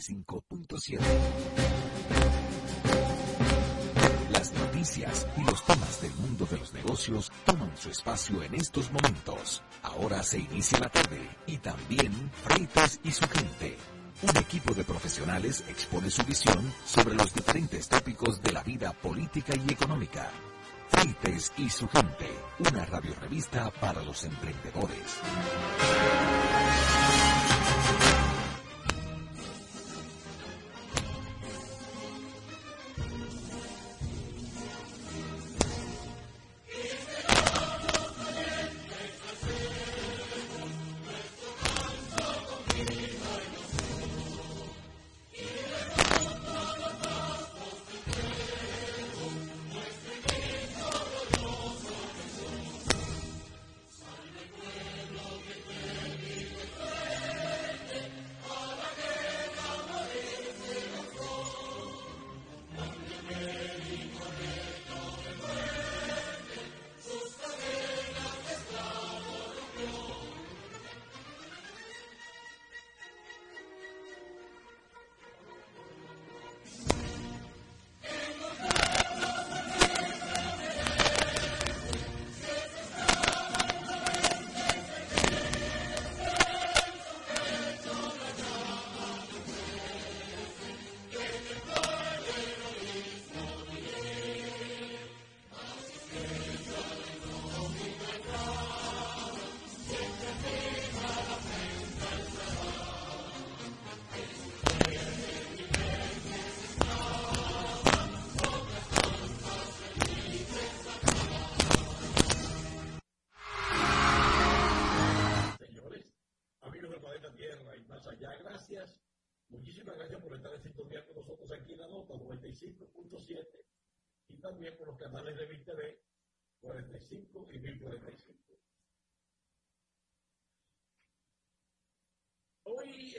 Escuchas la nota 95.7. Las noticias y los temas del mundo de los negocios toman su espacio en estos momentos. Ahora se inicia la tarde y también Freitas y su gente. Un equipo de profesionales expone su visión sobre los diferentes tópicos de la vida política y económica. Freites y su gente, una radiorevista para los emprendedores.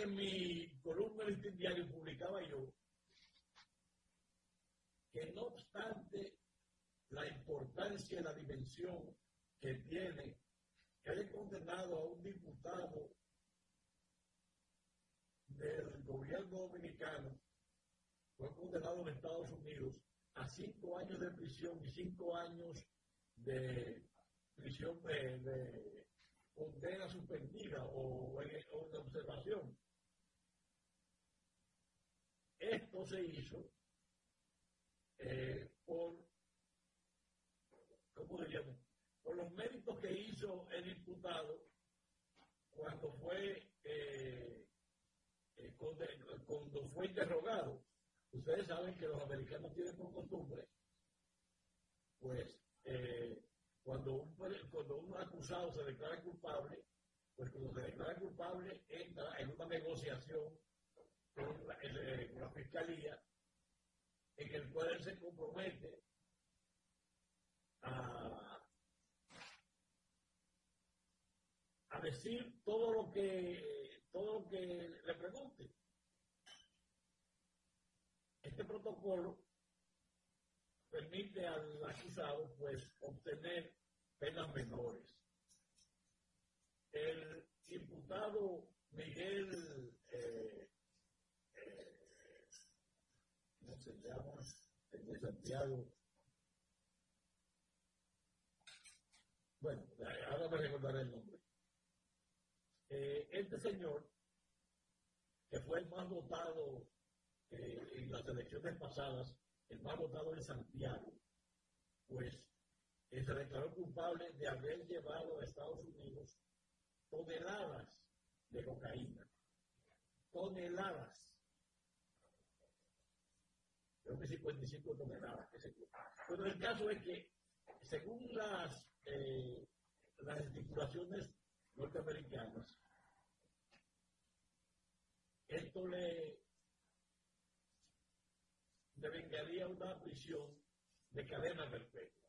En mi columna de este diario publicaba yo que no obstante la importancia y la dimensión que tiene que haya condenado a un diputado del gobierno dominicano, fue condenado en Estados Unidos a cinco años de prisión y cinco años de prisión de, condena suspendida o, o de observación. Esto se hizo eh, por, ¿cómo diríamos? Por los méritos que hizo el diputado cuando fue, eh, eh, cuando, fue interrogado. Ustedes saben que los americanos tienen por costumbre, pues, cuando, un, cuando un acusado se declara culpable, pues cuando se declara culpable entra en una negociación con la, fiscalía, en el cual él se compromete a, a decir todo lo que todo lo que le pregunte. Este protocolo permite al acusado pues obtener penas menores. El imputado Miguel eh, se llama de Santiago. Bueno, ahora me recordaré el nombre. Este señor, que fue el más votado eh, en las elecciones pasadas, el más votado en Santiago, pues eh, se declaró culpable de haber llevado a Estados Unidos toneladas de cocaína. Toneladas creo que 55 toneladas. Bueno, el caso es que, según las, eh, las estipulaciones norteamericanas, esto le devengaría una prisión de cadena perpetua,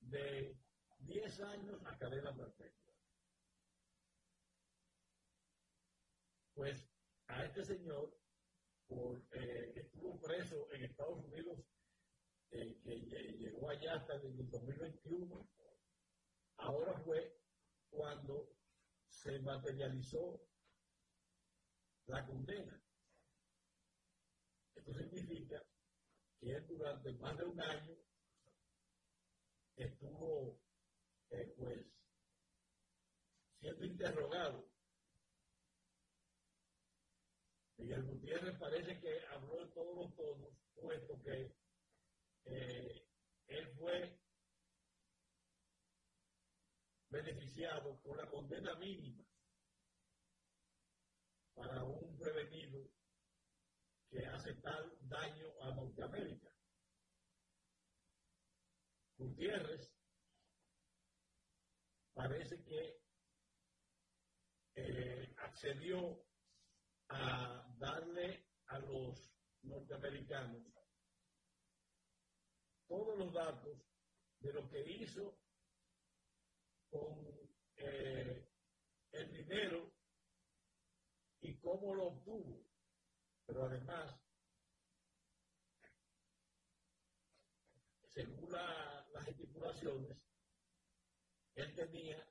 de 10 años a cadena perpetua. Pues a este señor por, eh, estuvo preso en Estados Unidos, eh, que llegó allá hasta el 2021. Ahora fue cuando se materializó la condena. Esto significa que durante más de un año estuvo eh, pues siendo interrogado. Miguel Parece que habló en todos los tonos, puesto que eh, él fue beneficiado por la condena mínima para un prevenido que hace tal daño a Norteamérica. Gutiérrez parece que eh, accedió a darle a los norteamericanos todos los datos de lo que hizo con eh, el dinero y cómo lo obtuvo. Pero además, según las estipulaciones, él tenía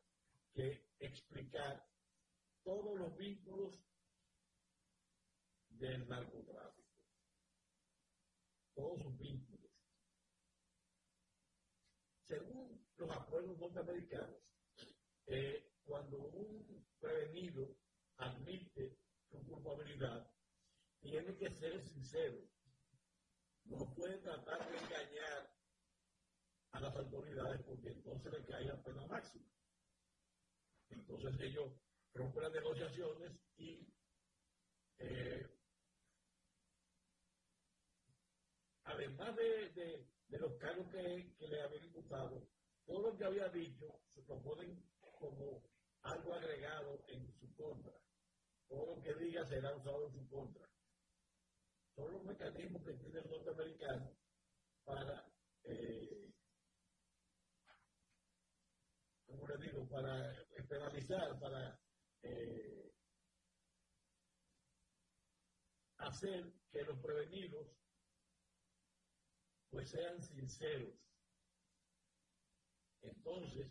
que explicar todos los vínculos del narcotráfico, todos sus vínculos. Según los acuerdos norteamericanos, eh, cuando un prevenido admite su culpabilidad, tiene que ser sincero. No puede tratar de engañar a las autoridades porque entonces le cae la pena máxima. Entonces ellos rompen las negociaciones y eh, además de, los cargos que, le habían imputado, todo lo que había dicho se proponen como algo agregado en su contra. Todo lo que diga será usado en su contra. Son los mecanismos que tiene el norteamericano para eh, como les digo, para penalizar, para eh, hacer que los prevenidos pues sean sinceros. Entonces,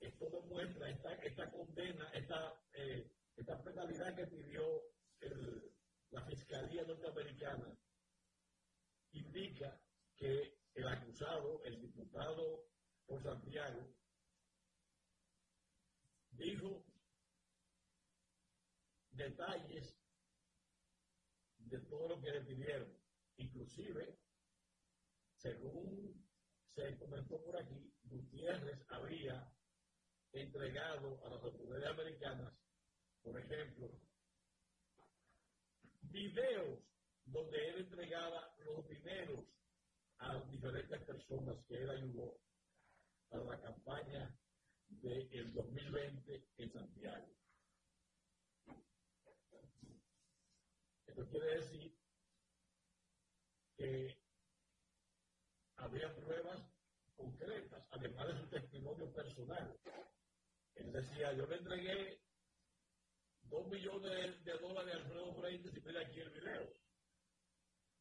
esto demuestra esta, esta condena, esta, eh, esta penalidad que pidió la Fiscalía Norteamericana, indica que el acusado, el diputado por Santiago, dijo detalles de todo lo que le pidieron. Inclusive, según se comentó por aquí, Gutiérrez había entregado a las autoridades americanas, por ejemplo, videos donde él entregaba los dineros a diferentes personas que él ayudó para la campaña del 2020 en Santiago. Esto quiere decir que había pruebas concretas, además de su testimonio personal. Él decía, yo le entregué dos millones de dólares a Alfredo Freites y mira aquí el video.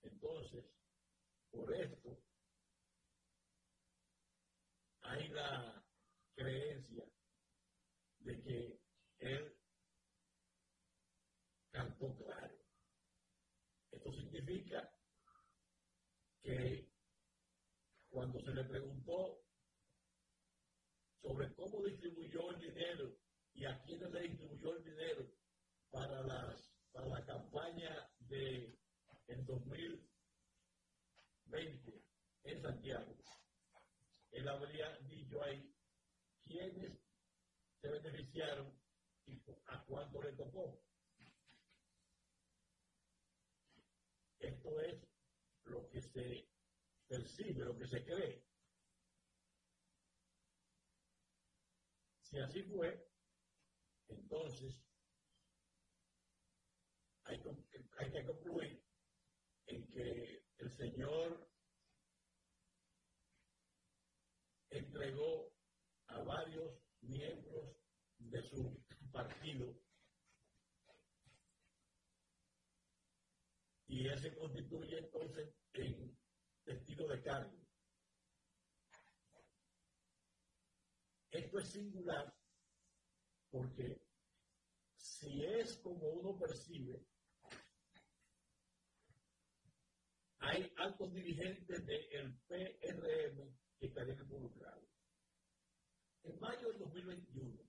Entonces, por esto, hay la creencia de que él cantó claro. Esto significa que cuando se le preguntó sobre cómo distribuyó el dinero y a quiénes le distribuyó el dinero para, las, para la campaña de el 2020 en Santiago, él habría dicho ahí quiénes se beneficiaron y a cuánto le tocó. Esto es lo que se percibe, lo que se cree. Si así fue, entonces hay, hay que concluir en que el Señor entregó a varios miembros de su partido y ese constituye entonces en testigo de cargo. Esto es singular porque si es como uno percibe, hay altos dirigentes del PRM que estarían involucrados. En mayo del 2021,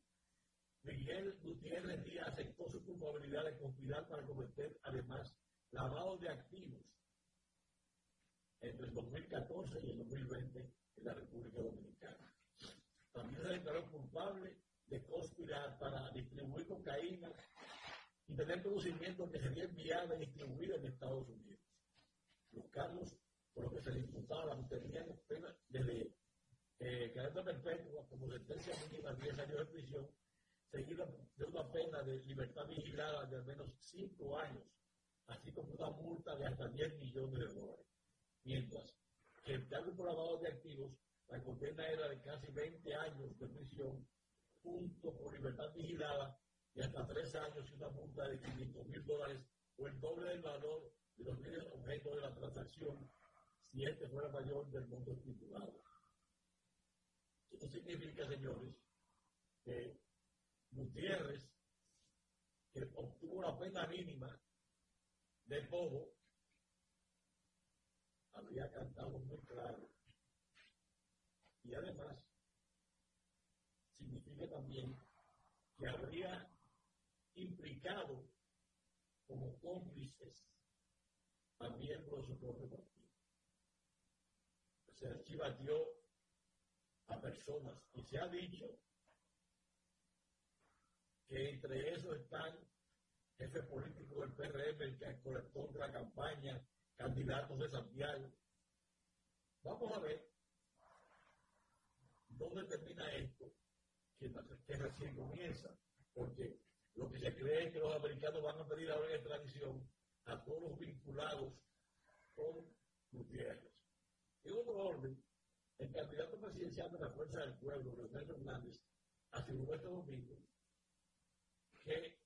Miguel Gutiérrez Díaz aceptó su culpabilidad de conspirar para cometer además lavado de activos entre el 2014 y el 2020 en la República Dominicana. También se declaró culpable de conspirar para distribuir cocaína y tener conocimiento que sería enviada y distribuida en Estados Unidos. Los cargos por los que se le imputaba tenían pena desde eh, cadena perpetua como sentencia mínima de 10 años de prisión, seguida de una pena de libertad vigilada de al menos 5 años, así como una multa de hasta 10 millones de dólares. Mientras que el por lavado de activos, la condena era de casi 20 años de prisión, junto con libertad vigilada y hasta 3 años y una multa de 500 mil dólares o el doble del valor de los bienes objeto de la transacción si este fuera mayor del monto estipulado. Esto significa, señores, que Gutiérrez, que obtuvo la pena mínima de todo, habría cantado muy claro. Y además, significa también que habría implicado como cómplices a miembros de su propio partido. Se archivatió a personas y se ha dicho que entre esos están jefe político del PRM, el que colectó la campaña, candidatos de Santiago. Vamos a ver dónde termina esto, que, que recién comienza, porque lo que se cree es que los americanos van a pedir ahora en extradición a todos los vinculados con Gutiérrez. En otro orden, el candidato presidencial de la Fuerza del Pueblo, Leonel Hernández, aseguró este domingo que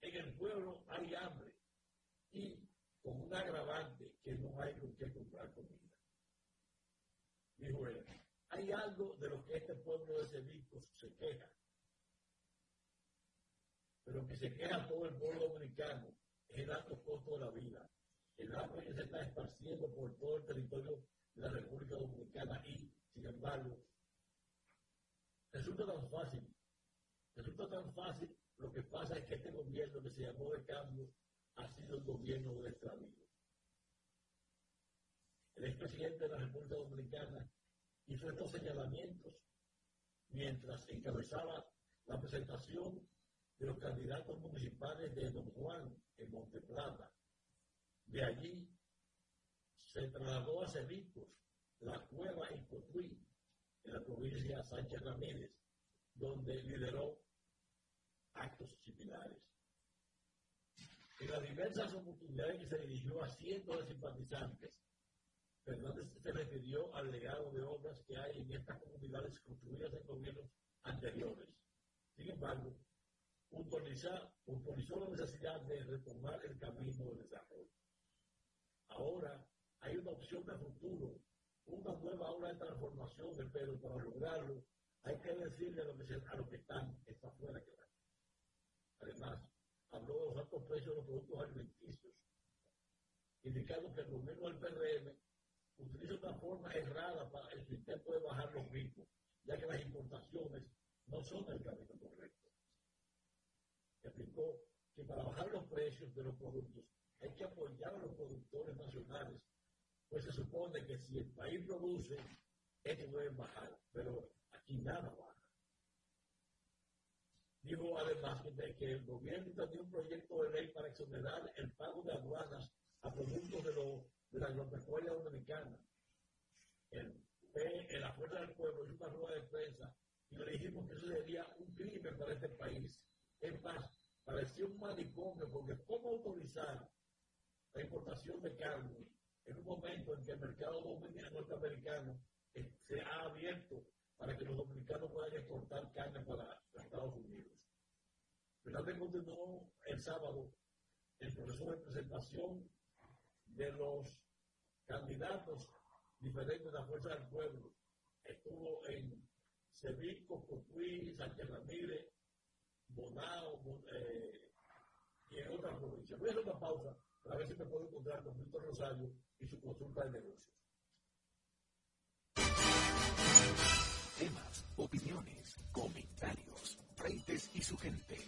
en el pueblo hay hambre y con un agravante que no hay con qué comprar comida. Dijo él, hay algo de lo que este pueblo de Sevicos se queja, pero que se queja todo el pueblo dominicano es el alto costo de la vida, el hambre que se está esparciendo por todo el territorio de la República Dominicana y, sin embargo, resulta tan fácil, resulta tan fácil, lo que pasa es que este gobierno que se llamó de cambio ha sido el gobierno del extravío. El expresidente de la República Dominicana hizo estos señalamientos mientras encabezaba la presentación de los candidatos municipales de Don Juan en Monteplata. De allí se trasladó a Cedicos, la cueva en Cotuí, en la provincia de Sánchez Ramírez, donde lideró actos similares. En las diversas oportunidades que se dirigió a cientos de simpatizantes, Fernández se refirió al legado de obras que hay en estas comunidades construidas en gobiernos anteriores. Sin embargo, puntualizó la necesidad de retomar el camino del desarrollo. Ahora hay una opción de futuro, una nueva ola de transformación, pero para lograrlo hay que decirle a lo que, que están, está fuera que va. Además, habló de los altos precios de los productos alimenticios, indicando que el gobierno del PRM utiliza una forma errada para el intento de bajar los ritmos, ya que las importaciones no son el camino correcto. Explicó que para bajar los precios de los productos hay que apoyar a los productores nacionales, pues se supone que si el país produce, ellos deben bajar, pero aquí nada baja. Dijo además que, el gobierno tenía un proyecto de ley para exonerar el pago de aduanas a productos de, lo, de la agropecuaria dominicana. El, en la Fuerza del Pueblo hizo una rueda de prensa y le dijimos que eso sería un crimen para este país. Es más, parecía un manicomio, porque ¿cómo autorizar la importación de carne en un momento en que el mercado norteamericano eh, se ha abierto para que los dominicanos puedan exportar carne para Estados Unidos. Finalmente continuó el sábado el proceso de presentación de los candidatos diferentes de la Fuerza del Pueblo. Estuvo en Sevilla, Cocuy, Sánchez Ramírez, Bonao eh, y en otras provincias. Voy a hacer una pausa para ver si me puedo encontrar con Víctor Rosario y su consulta de negocios. Temas, opiniones, comentarios, frentes y su gente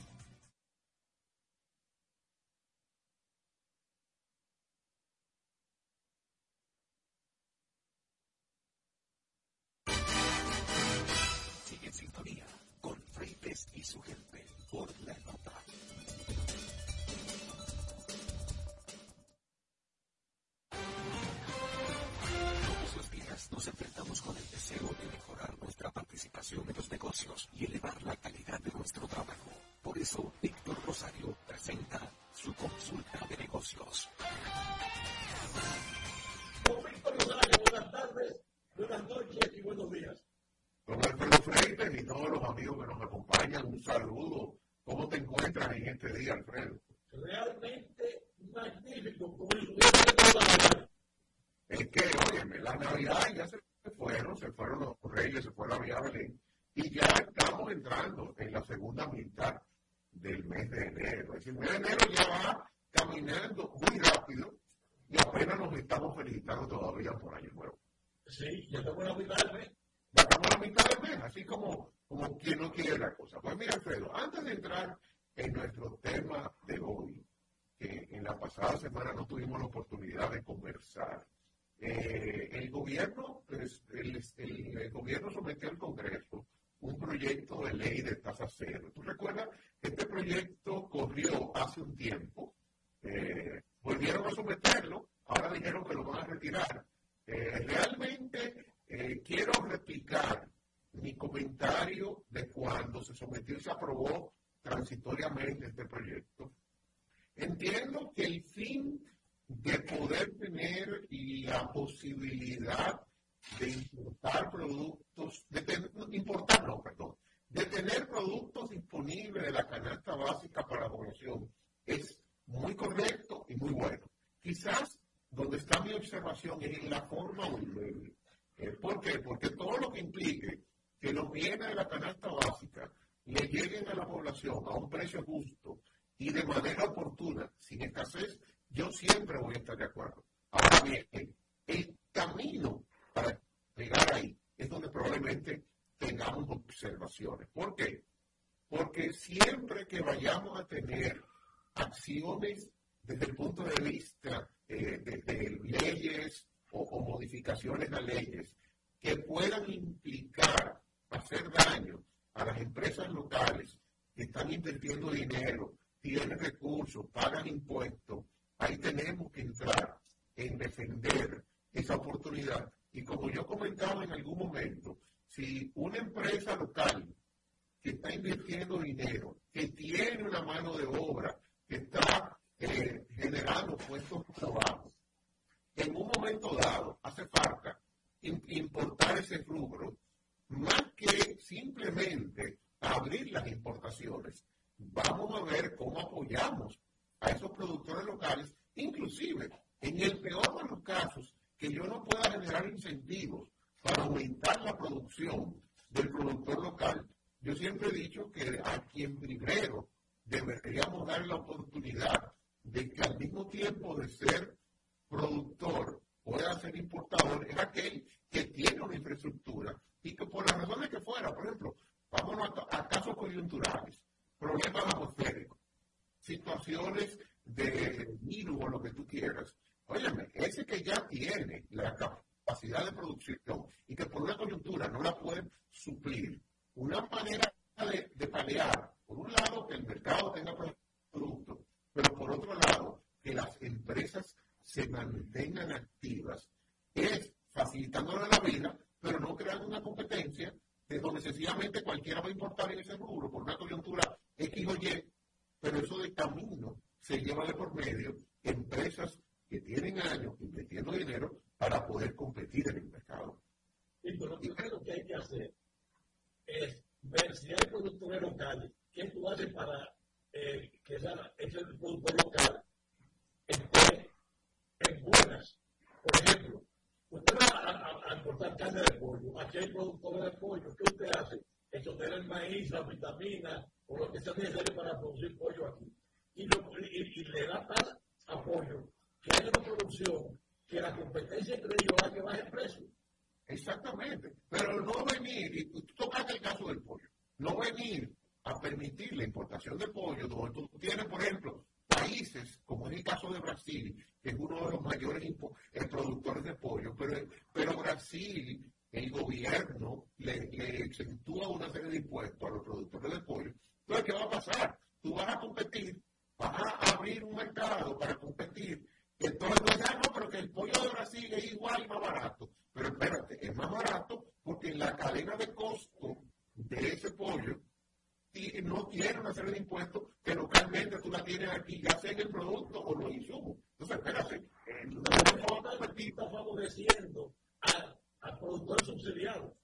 Sí, ya estamos en la mitad del mes bajamos la mitad del mes, así como, como quien no quiere la cosa. Pues mira, Alfredo, antes de entrar en nuestro tema de hoy, que en la pasada semana no tuvimos la oportunidad de conversar, eh, el gobierno, pues, el, el, gobierno sometió al Congreso un proyecto de ley de tasa cero. ¿Tú recuerdas? Este proyecto corrió hace un tiempo, eh, volvieron a someterlo, ahora dijeron que lo van a retirar. Eh, realmente eh, quiero replicar mi comentario de cuando se sometió y se aprobó transitoriamente este proyecto. Entiendo que el fin de poder tener la posibilidad de importar productos, de importar, no, perdón, de tener productos disponibles de la canasta básica para la población es muy correcto y muy bueno. Quizás donde está mi observación es en la forma ¿Por qué? Porque todo lo que implique que los bienes de la canasta básica le lleguen a la población a un precio justo y de manera oportuna, sin escasez, yo siempre voy a estar de acuerdo. Ahora bien, el camino para llegar ahí es donde probablemente tengamos observaciones. ¿Por qué? Porque siempre que vayamos a tener acciones desde el punto de vista eh, de leyes o, a leyes que puedan implicar hacer daño a las empresas locales que están invirtiendo dinero, tienen recursos, pagan impuestos, ahí tenemos que entrar en defender esa oportunidad. Y como yo comentaba en algún momento, si una empresa local que está invirtiendo dinero, que tiene una mano de obra, que está eh, generando puestos de trabajo, en un momento dado hace falta importar ese rubro, más que simplemente abrir las importaciones. Vamos a ver cómo apoyamos a esos productores locales, inclusive en el peor de los casos, que yo no pueda generar incentivos para aumentar la producción del productor local. Yo siempre he dicho que a quien primero deberíamos dar la oportunidad de que al mismo tiempo de ser productor pueda ser importador es aquel que tiene una infraestructura y que por las razones que fuera, por ejemplo, vámonos a, casos coyunturales, problemas atmosféricos, situaciones de virus o lo que tú quieras. Óyeme, ese que ya tiene la capacidad de producción y que por una coyuntura no la puede suplir, una manera de, de por un lado, que el mercado tenga productos, pero por otro lado, que las empresas se mantengan activas es facilitándole la vida, pero no creando una competencia de donde sencillamente cualquiera va a importar en ese rubro por una coyuntura X o Y pero eso de camino se lleva de por medio empresas que tienen años invirtiendo dinero para poder competir en el mercado. Y lo primero que hay que hacer es ver si hay productores locales, ¿qué tú haces para eh, que ese productor local esté en buenas? Por ejemplo, usted va a, a, importar carne de pollo, aquí hay productores de pollo, ¿qué usted hace? Eso tiene el maíz, la vitamina o lo que sea necesario para producir pollo aquí. Y, y, le da tal apoyo que haya una producción que la competencia entre ellos haga que baje el precio. Exactamente. Pero no venir, y tú tocaste el caso del pollo, no venir a permitir la importación de pollo, donde tú tienes, por ejemplo, países, como en el caso de Brasil, que es uno de los mayores eh, productores de pollo, pero, pero Brasil el gobierno le, le exentúa una serie de impuestos a los productores de pollo, entonces, ¿qué va a pasar? Tú vas a competir, vas a abrir un mercado para competir. Entonces, no, ya no, pero que el pollo de Brasil es igual y más barato. Pero espérate, es más barato porque en la cadena de costo de ese pollo no tiene una serie de impuestos que localmente tú la tienes aquí, ya sea en el producto o los insumos. Entonces, espérate, no, está favoreciendo a al productor subsidiado.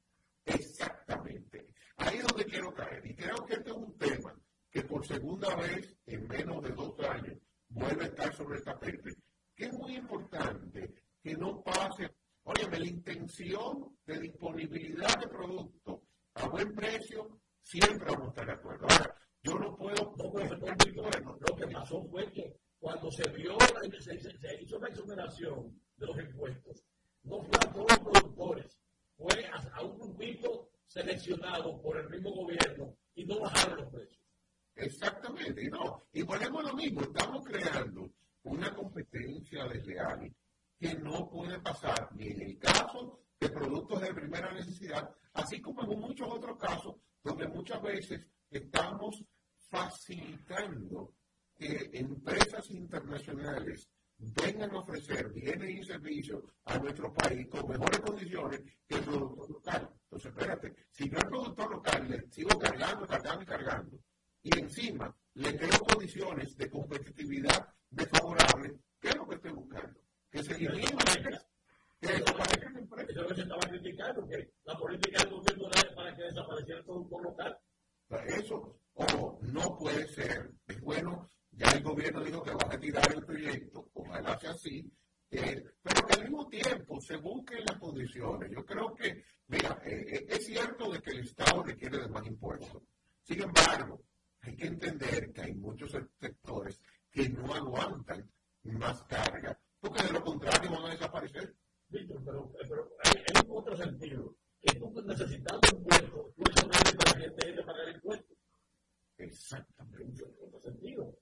Exactamente. Ahí es donde quiero caer. Y creo que este es un tema que por segunda vez en menos de dos años vuelve a estar sobre el tapete. Que es muy importante que no pase. Óyeme, la intención de disponibilidad de productos a buen precio siempre vamos a estar de acuerdo. Ahora, yo no puedo. No puedo bueno, lo que pasó fue que cuando se vio, se, se hizo la exoneración de los impuestos, no fue a todos los productores, fue a, un grupito seleccionado por el mismo gobierno y no bajaron los precios. Exactamente, y no, y ponemos lo mismo, estamos creando una competencia desleal que no puede pasar ni en el caso de productos de primera necesidad, así como en muchos otros casos donde muchas veces estamos facilitando que empresas internacionales vengan a ofrecer bienes y servicios a nuestro país con mejores condiciones que el productor local. Entonces, espérate, si yo al productor local le sigo cargando, cargando y cargando, y encima le creo condiciones de competitividad desfavorables, ¿qué es lo que estoy buscando? Que se elimine que desaparezcan empresas. Eso es lo que se estaba criticando, que la política del gobierno era para que desapareciera el productor local. Eso, o no puede ser, es bueno ya el gobierno dijo que va a retirar el proyecto, ojalá sea así, eh, pero que al mismo tiempo se busquen las condiciones. Yo creo que, mira, eh, eh, es cierto de que el Estado requiere de más impuestos. Sin embargo, hay que entender que hay muchos sectores que no aguantan más carga, porque de lo contrario van a desaparecer. Víctor, pero, pero hay, hay, otro sentido, que tú necesitando impuestos, tú eso para la gente de pagar impuestos. Exactamente. En otro sentido.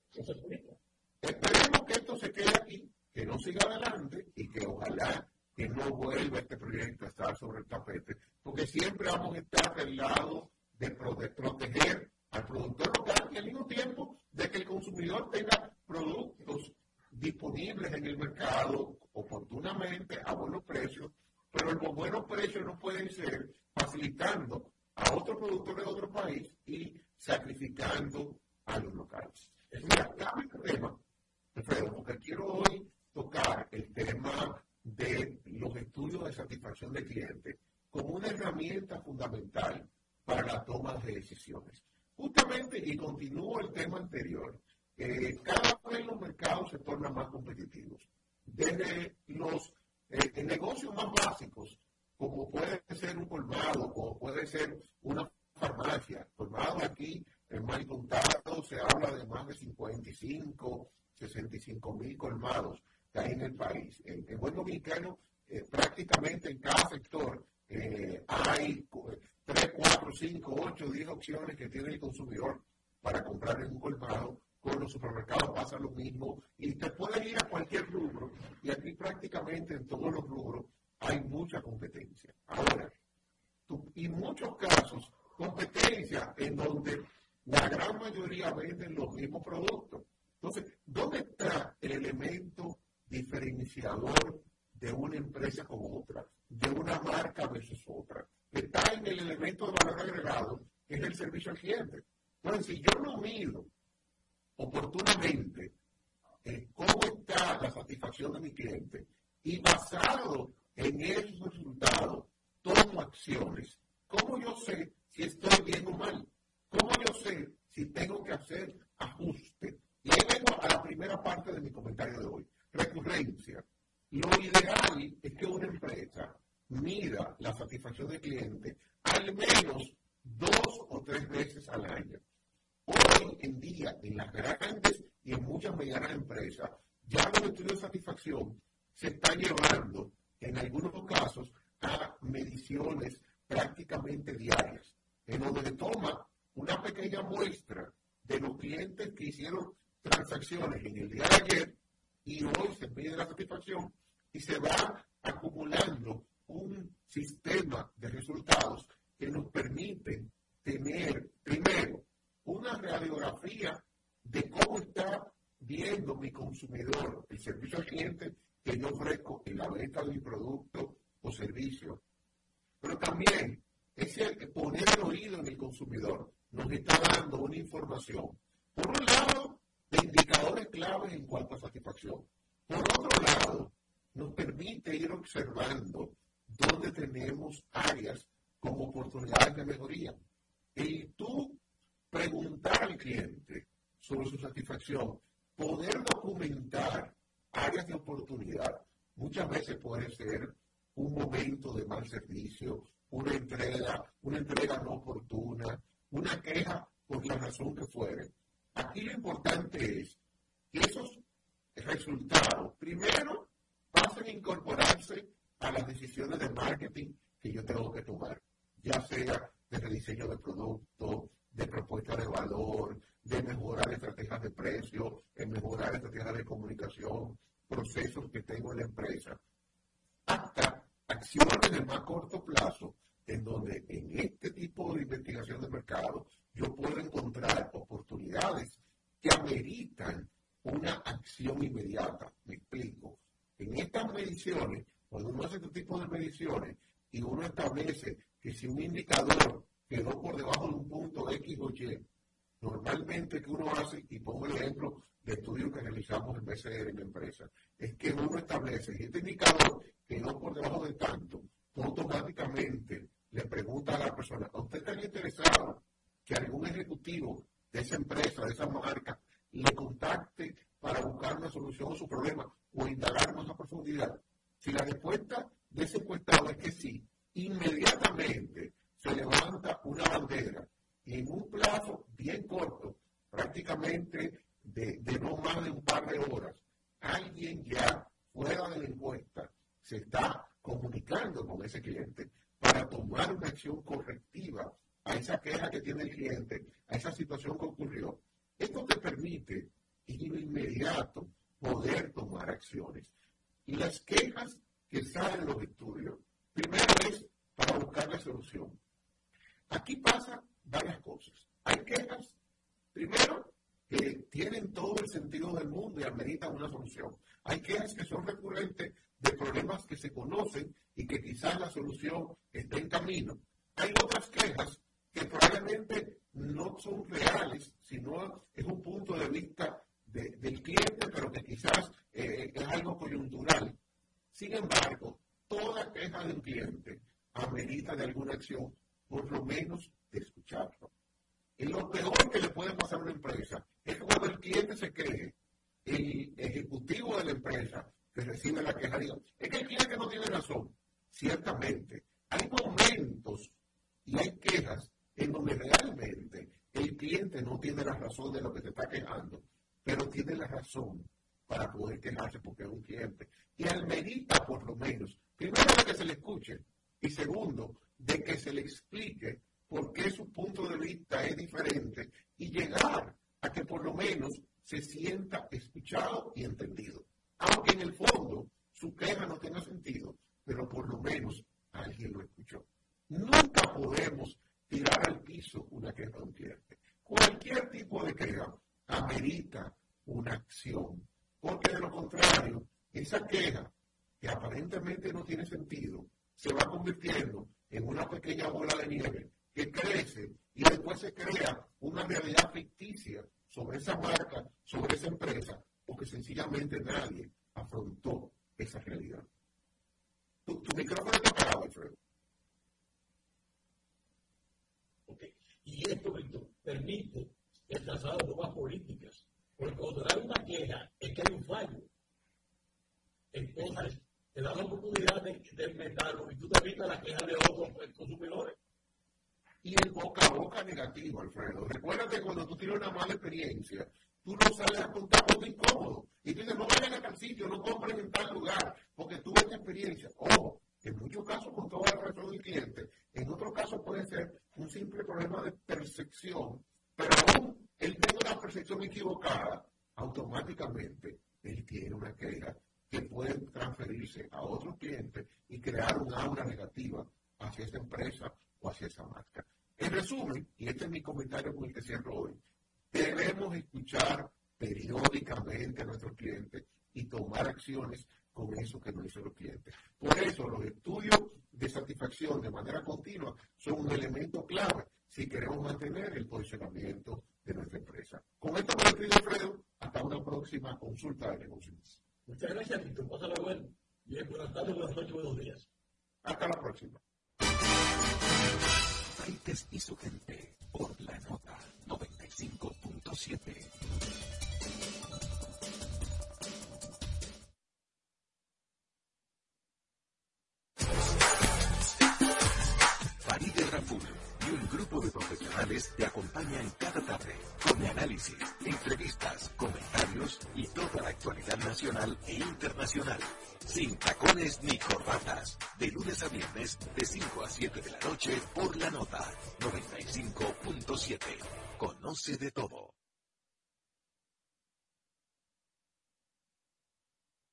Esperemos que esto se quede aquí, que no siga adelante y que ojalá que no vuelva este proyecto a estar sobre el tapete, porque siempre vamos a estar del lado de, proteger al productor local y al mismo tiempo de que el consumidor tenga productos disponibles en el mercado oportunamente a buenos precios, pero los buenos precios no pueden ser facilitando a otros productores de otro país y sacrificando a los locales. Mira, cambio de tema, Alfredo, porque quiero hoy tocar el tema de los estudios de satisfacción de clientes como una herramienta fundamental para la toma de decisiones. Justamente, y continúo el tema anterior, eh, cada vez los mercados se tornan más competitivos. Desde los eh, negocios más básicos, como puede ser un colmado, como puede ser una farmacia. Colmado aquí en mal se habla de más de 55, 65 mil colmados que hay en el país. En, buen dominicano, eh, prácticamente en cada sector eh, hay 3, 4, 5, 8, 10 opciones que tiene el consumidor para comprar en un colmado. Con los supermercados pasa lo mismo y te puedes ir a cualquier rubro y aquí prácticamente en todos los rubros hay mucha competencia. Ahora, y en muchos casos, competencia en donde la gran mayoría venden los mismos productos. Entonces, ¿dónde está el elemento diferenciador de una empresa con otra, de una marca versus otra? Está en el elemento de valor agregado, que es el servicio al cliente. Entonces, si yo no mido oportunamente eh, cómo está la satisfacción de mi cliente y basado en esos resultados tomo acciones. ¿Cómo yo sé si estoy bien o mal? ¿Cómo yo sé si tengo que hacer ajuste? Y ahí vengo a la primera parte de mi comentario de hoy. Recurrencia. Lo ideal es que una empresa mida satisfacción del cliente al menos dos o tres veces al año. Hoy en día, en las grandes y en muchas medianas empresas, ya los estudios de satisfacción se están llevando, en algunos casos, a mediciones prácticamente diarias, en donde se toma una pequeña muestra de los clientes que hicieron transacciones en el día de ayer y hoy se pide la satisfacción y se va acumulando un sistema de resultados que nos permiten tener, primero, una radiografía de cómo está viendo mi consumidor el servicio al cliente que yo ofrezco en la venta de mi producto o servicio. Pero también ese poner el oído en el consumidor nos está dando una información. Por un lado, de indicadores claves en cuanto a satisfacción. Por otro lado, nos permite ir observando dónde tenemos áreas como oportunidades de mejoría. Y tú preguntar al cliente sobre su satisfacción, poder documentar áreas de oportunidad, muchas veces puede ser un momento de mal servicio, una entrega, una entrega no oportuna, una queja por la razón que fuere. Aquí lo importante es que esos resultados, primero, pasen a incorporarse a las decisiones de marketing que yo tengo que tomar, ya sea de rediseño de producto, de propuesta de valor, de mejorar estrategias de precio, de mejorar estrategias de comunicación, procesos que tengo en la empresa, acciones de más corto plazo, en donde en este tipo de investigación de mercado yo puedo encontrar oportunidades que ameritan una acción inmediata. Me explico. En estas mediciones, cuando uno hace este tipo de mediciones y uno establece que si un indicador quedó por debajo de un punto X o Y, normalmente que uno hace, y pongo el ejemplo de estudios que realizamos en BCR en la empresa, es que uno establece, este indicador quedó por debajo de tanto, automáticamente le pregunta a la persona, ¿a usted está interesado que algún ejecutivo de esa empresa, de esa marca, le contacte para buscar una solución a su problema o indagar más a profundidad? Si la respuesta de ese encuestado es que sí, inmediatamente se levanta una bandera y en un plazo bien corto, prácticamente de, de no más de un par de horas, alguien ya fuera de la encuesta se está comunicando con ese cliente para tomar una acción correctiva a esa queja que tiene el cliente, a esa situación que ocurrió. Esto te permite en inmediato poder tomar acciones. Y las quejas que salen en los estudios, primero es para buscar la solución. Aquí pasa varias cosas. Hay quejas, primero, que tienen todo el sentido del mundo y ameritan una solución. Hay quejas que son recurrentes de problemas que se conocen y que quizás la solución esté en camino. Hay otras quejas que probablemente no son reales, sino es un punto de vista del cliente, pero que quizás eh, es algo coyuntural. Sin embargo, toda queja de un cliente amerita de alguna acción, por lo menos de escucharlo. Y lo peor que le puede pasar a una empresa es cuando el cliente se cree, el ejecutivo de la empresa que recibe la queja, es que el cliente no tiene razón. Ciertamente, hay momentos y hay quejas en donde realmente el cliente no tiene la razón de lo que se está quejando, pero tiene la razón para poder quejarse porque es un cliente. Y al medita por lo menos, primero de que se le escuche y segundo, de que se le explique por qué su punto de vista es diferente y llegar a que por lo menos se sienta escuchado y entendido. Aunque en el fondo su queja no tenga sentido, pero por lo menos alguien lo escuchó. Nunca podemos tirar al piso una queja de un. Cualquier tipo de queja amerita una acción, porque de lo contrario, esa queja que aparentemente no tiene sentido, se va convirtiendo en una pequeña bola de nieve que crece y después se crea una realidad ficticia sobre esa marca, sobre esa empresa, porque sencillamente nadie afrontó esa realidad. Tu, micrófono está apagado, Alfredo. Okay. Y esto, Víctor, permite el trazado de nuevas políticas. Porque cuando hay una queja es que hay un fallo. Entonces, te da la oportunidad de, de y tú te evitas la queja de otros consumidores. Y el boca a boca negativo, Alfredo. Recuérdate cuando tú tienes una mala experiencia, tú no sales a contar algo incómodo. Y tú dices, no vayan a tal sitio, no compren en tal lugar, porque tuve esta experiencia. Ojo, en muchos casos con toda la razón del cliente, en otros casos puede ser un simple problema de percepción, pero aún él tiene una percepción equivocada, automáticamente él tiene una queja que puede transferirse a otros clientes y crear un aura negativa hacia esa empresa o hacia esa marca. En resumen, y este es mi comentario con el que cierro hoy, debemos escuchar periódicamente a nuestros clientes y tomar acciones con eso que nos dicen los clientes. Por eso los estudios de satisfacción de manera continua son un elemento clave si queremos mantener el posicionamiento de nuestra empresa. Con esto me despido, Alfredo. Hasta una próxima consulta de negocios. Muchas gracias, Víctor. Pásala bueno. Bien, buenas tardes, buenas noches, buenos días. Hasta la próxima. y su gente por la nota 95.7. de profesionales te acompañan cada tarde con análisis, entrevistas, comentarios y toda la actualidad nacional e internacional. Sin tacones ni corbatas. De lunes a viernes, de 5 a 7 de la noche, por la nota 95.7. Conoce de todo.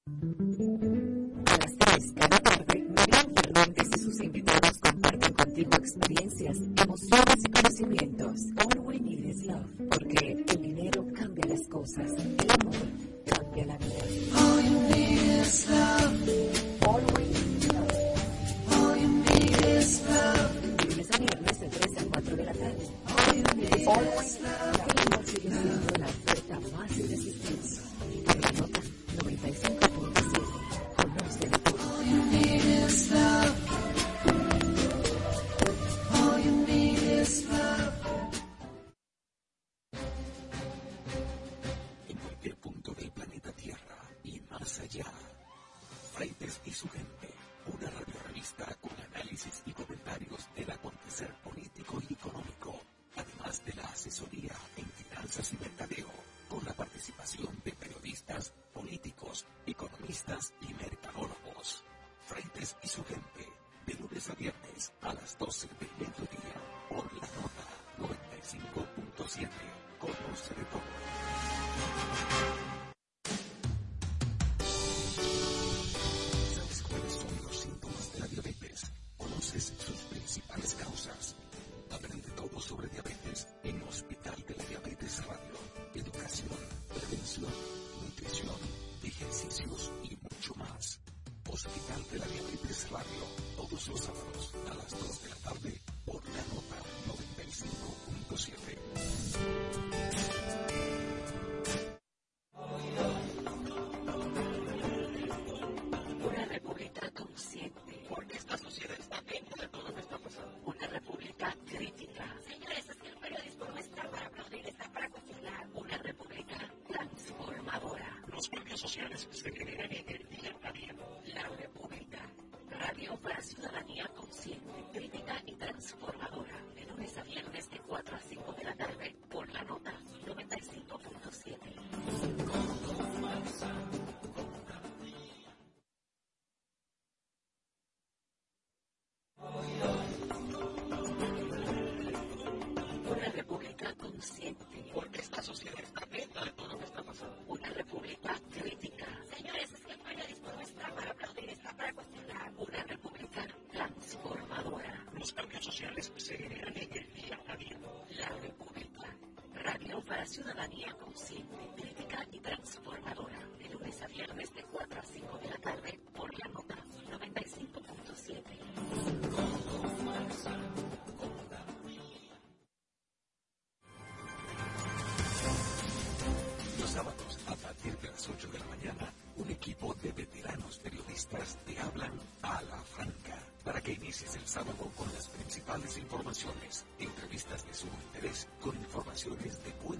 A las 3 cada tarde, Marian Fernández y sus invitados comparten contigo experiencias, emociones y conocimientos. All we need is love, porque el dinero cambia las cosas, el amor cambia la vida. All you need is love. All we need is love. All you need is love. De lunes a viernes de 3 a 4 de la tarde. All you need is love. ますよ。お年を下がります。Ciudadanía consciente, crítica y transformadora. De lunes a viernes de 4 a 5 de la tarde por la nota 95.7. sábados, a partir de las 8 de la mañana, un equipo de veteranos periodistas te hablan a la franca para que inicies el sábado con las principales informaciones, entrevistas de su interés con informaciones de buena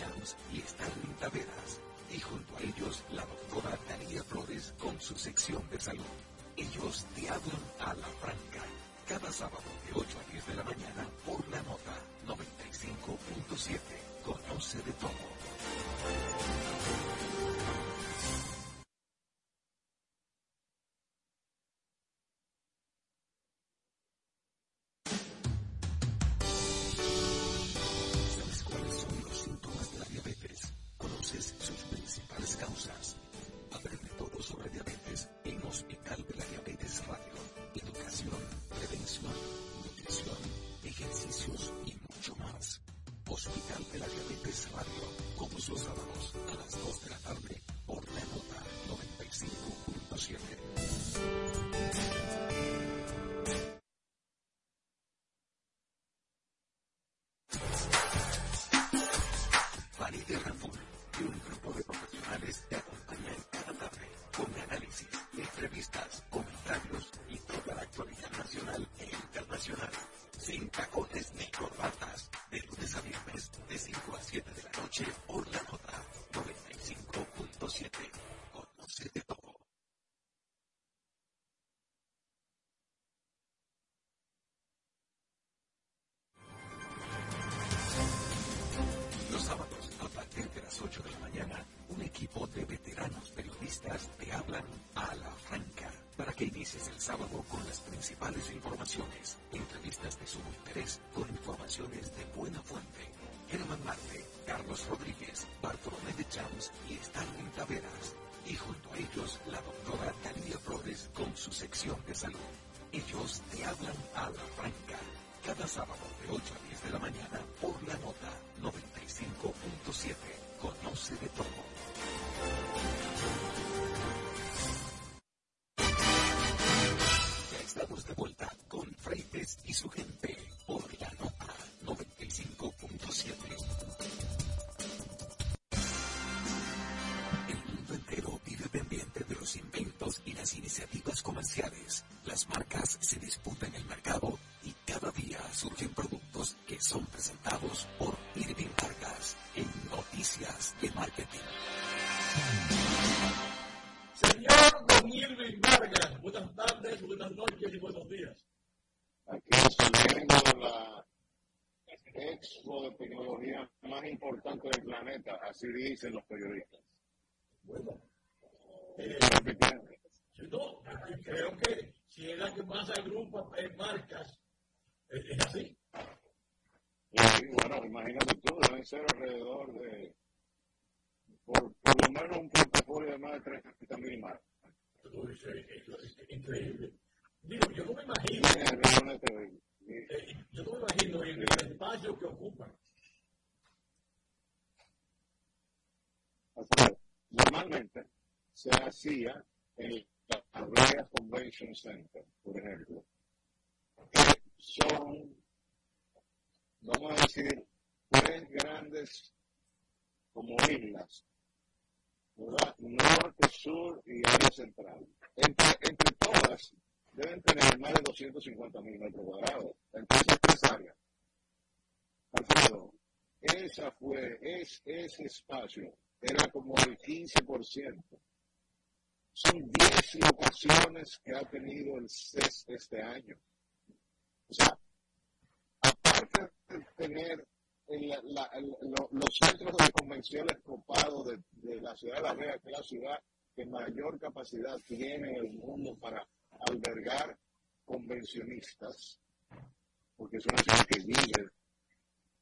Chams y Stanley Taveras. Y junto a ellos, la doctora Daría Flores con su sección de salud. Ellos te hablan sábado con las principales informaciones, entrevistas de su interés con informaciones de buena fuente. Germán Marte, Carlos Rodríguez, Bartolomé de Chams y Stanley Taveras. Se disputan el mercado y cada día surgen productos que son presentados por Irving Vargas en Noticias de Marketing. Señor Don Irving Vargas, buenas tardes, buenas noches y buenos días. Aquí saliendo la expo de tecnología más importante del planeta, así dicen los periodistas. Bueno, eh, no, creo que si es la que más agrupa en marcas, es así. Y bueno, imagínate tú, deben ser alrededor de, por, por lo menos un portafolio de más de 30 mil increíble. Digo, yo no me imagino. Eh, yo no me imagino el, el espacio que ocupan. Normalmente se hacía en la Convention Center, por ejemplo, que son, vamos a decir, tres grandes como islas. Norte, sur y área central. Entre, entre todas deben tener más de 250 mil metros cuadrados. Entonces, tres áreas. Alfredo, esa fue, es, ese espacio era como el 15%. Son 10 locaciones que ha tenido el CES este año. O sea, aparte de tener los centros de convenciones copados de, la ciudad de La Vega, que es la ciudad que mayor capacidad tiene en el mundo para albergar convencionistas, porque es una ciudad que vive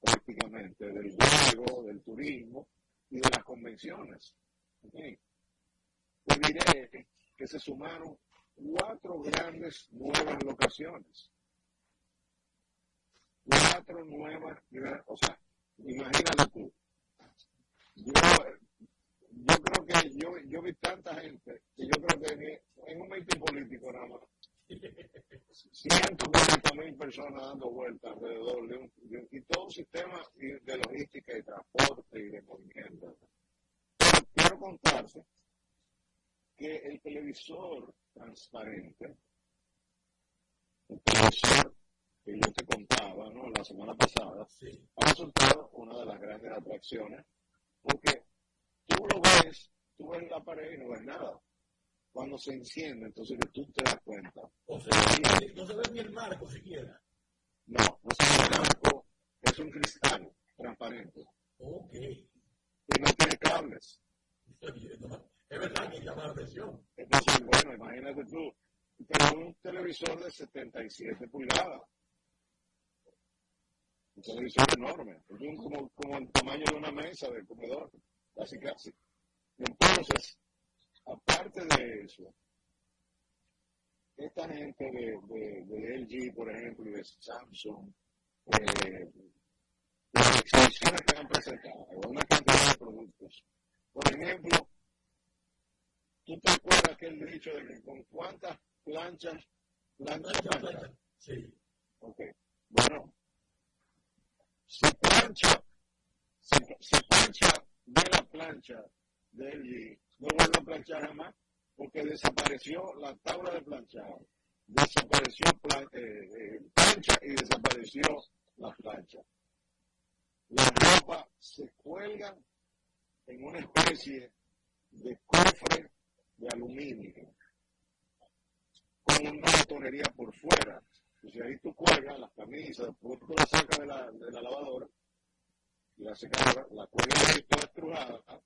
prácticamente del juego, del turismo y de las convenciones. ¿Okay? Pues diré que se sumaron cuatro grandes nuevas locaciones. Cuatro nuevas, o sea, imagínate tú. Yo, yo creo que yo, yo vi tanta gente que yo creo que en un meeting político nada más, 140 mil personas dando vueltas alrededor de un, y todos sistema de logística y transporte y de movimiento. quiero contarte que el televisor transparente, el televisor que yo te contaba ¿no? la semana pasada, ha resultado una de las grandes atracciones, porque tú lo ves, tú ves la pared y no ves nada. Cuando se enciende, entonces tú te das cuenta. O sea, no se ve ni el marco siquiera. No, no se ve el marco, es un cristal transparente. Ok. Y no tiene cables. Es verdad que llama la atención. Entonces, bueno, imagínate tú, pero un televisor de 77 pulgadas. Un televisor enorme, como, como el tamaño de una mesa de comedor, casi casi. Entonces, aparte de eso, esta gente de, de, de LG, por ejemplo, y de Samsung, eh, las exhibiciones que han presentado, una cantidad de productos. Por ejemplo, ¿tú te acuerdas aquel dicho de que con cuántas planchas, planchas, planchas? Sí. Ok. Bueno, si plancha, si, si plancha de la plancha de LG, no vuelve a planchar jamás, porque desapareció la tabla de planchado, desapareció plan, eh, eh, plancha y desapareció la plancha. La ropa se cuelga en una especie de cofre de aluminio con una botonería por fuera. Y ahí tú cuelgas las camisas, después tú las de la, de la lavadora y la secadora, la cuelgas ahí toda estrujada.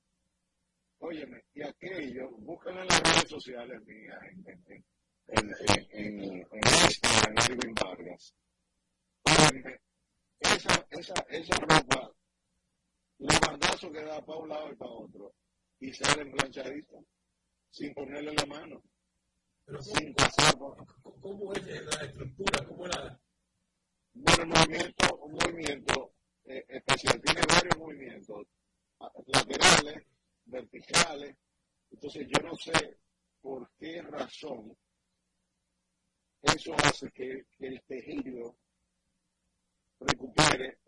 Óyeme, y aquello, búscalo en las redes sociales mías, en, en, en, en, en Instagram, en Irving Vargas. Óyeme, esa, esa, esa ropa, los bandazos que da para un lado y para otro, y salen planchaditos, sin ponerle la mano. Pero sin ¿cómo, ¿Cómo es la estructura? ¿Cómo la...? Bueno, el movimiento, un movimiento eh, especial, tiene varios movimientos laterales, verticales. Entonces yo no sé por qué razón eso hace que, que el tejido recupere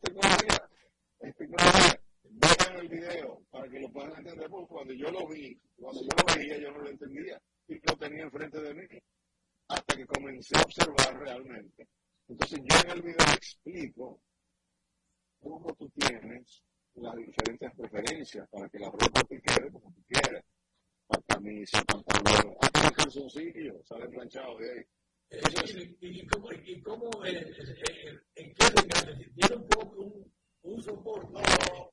tecnología, esta tecnología, vean el video para que lo puedan entender, porque cuando yo lo vi, cuando yo lo veía yo no lo entendía y lo tenía enfrente de mí, hasta que comencé a observar realmente. Entonces yo en el video explico cómo tú tienes las diferentes preferencias para que la ropa te quede como tú quieres. La camisa, pantalón, hasta el calzoncillo, sale planchado de ahí. ¿Y, cómo, y cómo eh, eh, en qué se ¿Tiene un poco un, un soporte? No,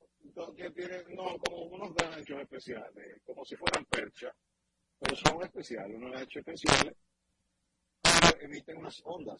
que tiene, no, como unos ganchos especiales, como si fueran percha, pero son especiales, unos ganchos especiales, emiten unas ondas